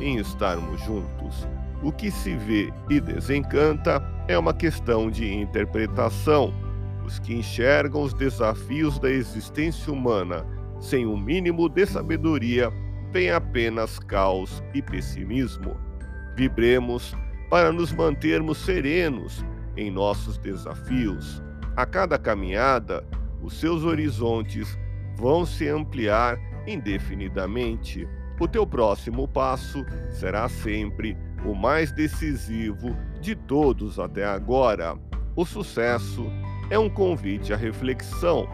em estarmos juntos. O que se vê e desencanta é uma questão de interpretação os que enxergam os desafios da existência humana sem um mínimo de sabedoria veem apenas caos e pessimismo. Vibremos para nos mantermos serenos em nossos desafios. A cada caminhada, os seus horizontes vão se ampliar indefinidamente. O teu próximo passo será sempre o mais decisivo de todos até agora. O sucesso é um convite à reflexão.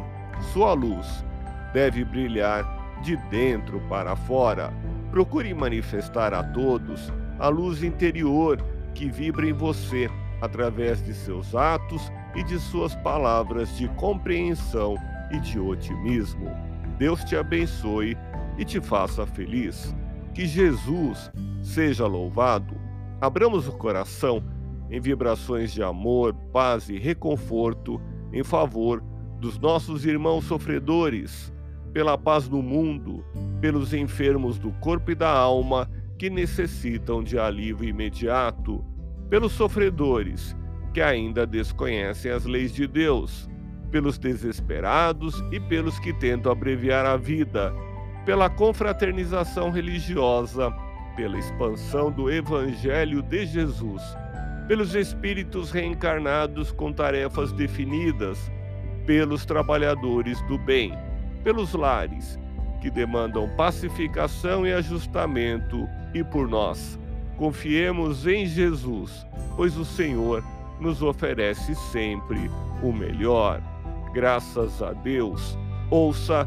Sua luz deve brilhar de dentro para fora. Procure manifestar a todos a luz interior que vibra em você através de seus atos e de suas palavras de compreensão e de otimismo. Deus te abençoe e te faça feliz. Que Jesus seja louvado. Abramos o coração em vibrações de amor, paz e reconforto em favor dos nossos irmãos sofredores, pela paz no mundo, pelos enfermos do corpo e da alma que necessitam de alívio imediato, pelos sofredores que ainda desconhecem as leis de Deus, pelos desesperados e pelos que tentam abreviar a vida, pela confraternização religiosa, pela expansão do Evangelho de Jesus pelos espíritos reencarnados com tarefas definidas, pelos trabalhadores do bem, pelos lares que demandam pacificação e ajustamento, e por nós. Confiemos em Jesus, pois o Senhor nos oferece sempre o melhor. Graças a Deus. Ouça